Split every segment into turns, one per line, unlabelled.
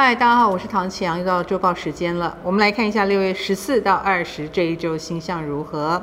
嗨，大家好，我是唐启阳，又到周报时间了。我们来看一下六月十四到二十这一周星象如何。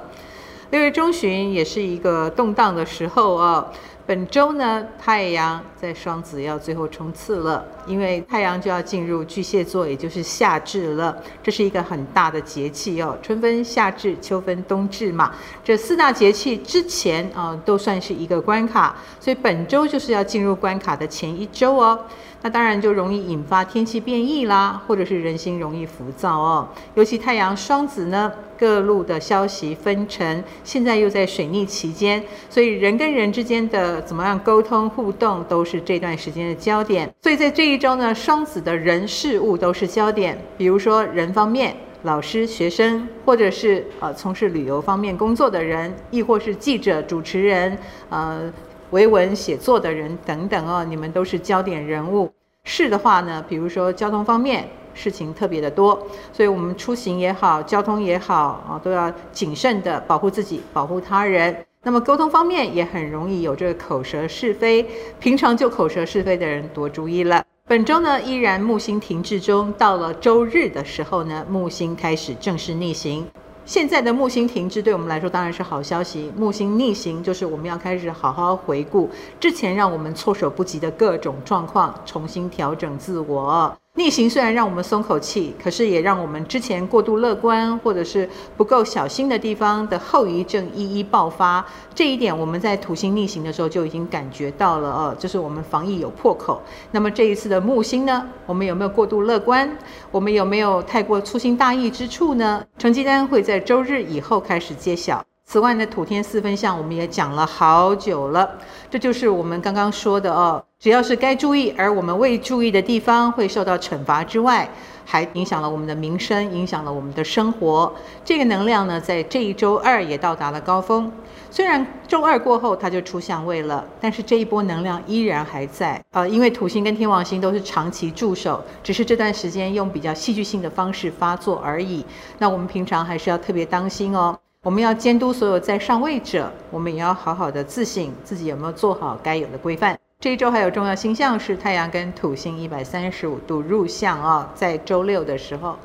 六月中旬也是一个动荡的时候啊。本周呢，太阳在双子要最后冲刺了，因为太阳就要进入巨蟹座，也就是夏至了。这是一个很大的节气哦，春分、夏至、秋分、冬至嘛，这四大节气之前啊、都算是一个关卡，所以本周就是要进入关卡的前一周哦。那当然就容易引发天气变异啦，或者是人心容易浮躁哦。尤其太阳双子呢，各路的消息纷呈，现在又在水逆期间，所以人跟人之间的怎么样沟通互动，都是这段时间的焦点。所以在这一周呢，双子的人事物都是焦点。比如说人方面，老师、学生，或者是呃从事旅游方面工作的人，亦或是记者、主持人，呃。维文写作的人等等哦，你们都是焦点人物。事的话呢，比如说交通方面事情特别的多，所以我们出行也好，交通也好啊，都要谨慎的保护自己，保护他人。那么沟通方面也很容易有这个口舌是非，平常就口舌是非的人多注意了。本周呢，依然木星停滞中，到了周日的时候呢，木星开始正式逆行。现在的木星停滞对我们来说当然是好消息。木星逆行就是我们要开始好好回顾之前让我们措手不及的各种状况，重新调整自我。逆行虽然让我们松口气，可是也让我们之前过度乐观或者是不够小心的地方的后遗症一一爆发。这一点我们在土星逆行的时候就已经感觉到了哦，就是我们防疫有破口。那么这一次的木星呢，我们有没有过度乐观？我们有没有太过粗心大意之处呢？成绩单会在周日以后开始揭晓。此外呢，土天四分相我们也讲了好久了，这就是我们刚刚说的哦。只要是该注意而我们未注意的地方会受到惩罚之外，还影响了我们的名声，影响了我们的生活。这个能量呢，在这一周二也到达了高峰。虽然周二过后它就出相位了，但是这一波能量依然还在。呃，因为土星跟天王星都是长期驻守，只是这段时间用比较戏剧性的方式发作而已。那我们平常还是要特别当心哦。我们要监督所有在上位者，我们也要好好的自省自己有没有做好该有的规范。这一周还有重要星象是太阳跟土星一百三十五度入相啊，在周六的时候，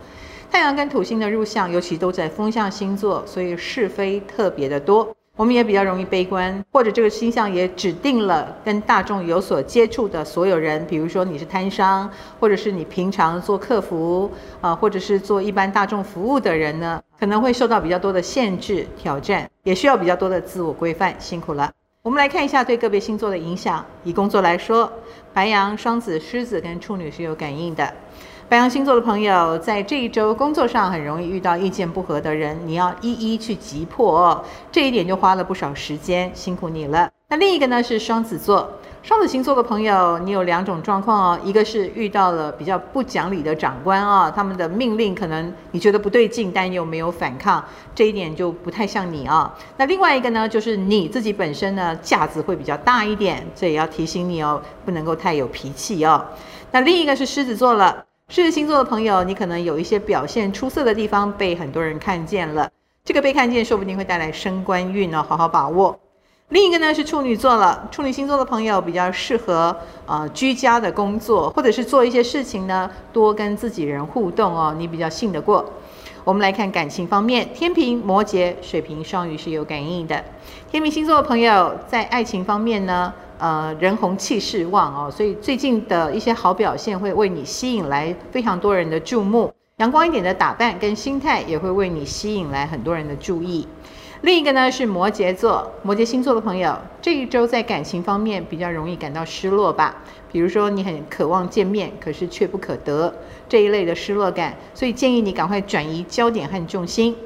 太阳跟土星的入相，尤其都在风象星座，所以是非特别的多。我们也比较容易悲观，或者这个星象也指定了跟大众有所接触的所有人，比如说你是摊商，或者是你平常做客服啊，或者是做一般大众服务的人呢，可能会受到比较多的限制挑战，也需要比较多的自我规范，辛苦了。我们来看一下对个别星座的影响。以工作来说，白羊、双子、狮子跟处女是有感应的。白羊星座的朋友，在这一周工作上很容易遇到意见不合的人，你要一一去击破哦。这一点就花了不少时间，辛苦你了。那另一个呢是双子座，双子星座的朋友，你有两种状况哦，一个是遇到了比较不讲理的长官啊、他们的命令可能你觉得不对劲，但又没有反抗，这一点就不太像你啊、哦。那另外一个呢，就是你自己本身呢架子会比较大一点，这也要提醒你哦，不能够太有脾气哦。那另一个是狮子座了。狮子星座的朋友，你可能有一些表现出色的地方被很多人看见了，这个被看见说不定会带来升官运哦，好好把握。另一个呢是处女座了，处女星座的朋友比较适合呃居家的工作，或者是做一些事情呢，多跟自己人互动哦，你比较信得过。我们来看感情方面，天秤、摩羯、水瓶、双鱼是有感应的。天秤星座的朋友在爱情方面呢，呃，人红气势旺哦，所以最近的一些好表现会为你吸引来非常多人的注目。阳光一点的打扮跟心态也会为你吸引来很多人的注意。另一个呢是摩羯座，摩羯星座的朋友，这一周在感情方面比较容易感到失落吧。比如说你很渴望见面，可是却不可得这一类的失落感，所以建议你赶快转移焦点和重心。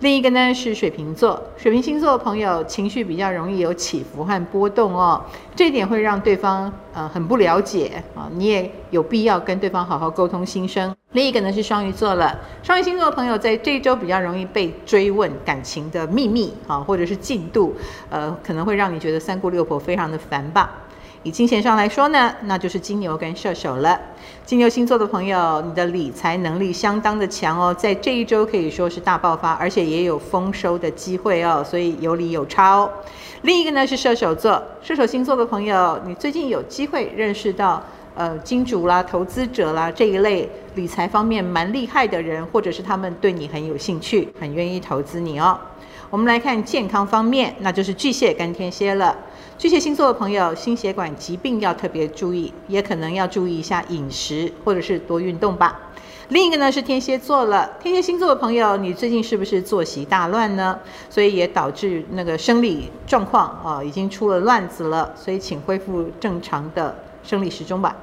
另一个呢是水瓶座，水瓶星座的朋友情绪比较容易有起伏和波动哦，这一点会让对方呃很不了解啊，你也有必要跟对方好好沟通心声。另一个呢是双鱼座了，双鱼星座的朋友在这一周比较容易被追问感情的秘密啊，或者是进度，呃，可能会让你觉得三姑六婆非常的烦吧。以金钱上来说呢，那就是金牛跟射手了。金牛星座的朋友，你的理财能力相当的强哦，在这一周可以说是大爆发，而且也有丰收的机会哦，所以有理有超哦。另一个呢是射手座，射手星座的朋友，你最近有机会认识到呃金主啦、投资者啦这一类理财方面蛮厉害的人，或者是他们对你很有兴趣，很愿意投资你哦。我们来看健康方面，那就是巨蟹跟天蝎了。巨蟹星座的朋友，心血管疾病要特别注意，也可能要注意一下饮食，或者是多运动吧。另一个呢是天蝎座了，天蝎星座的朋友，你最近是不是作息大乱呢？所以也导致那个生理状况啊，已经出了乱子了，所以请恢复正常的生理时钟吧。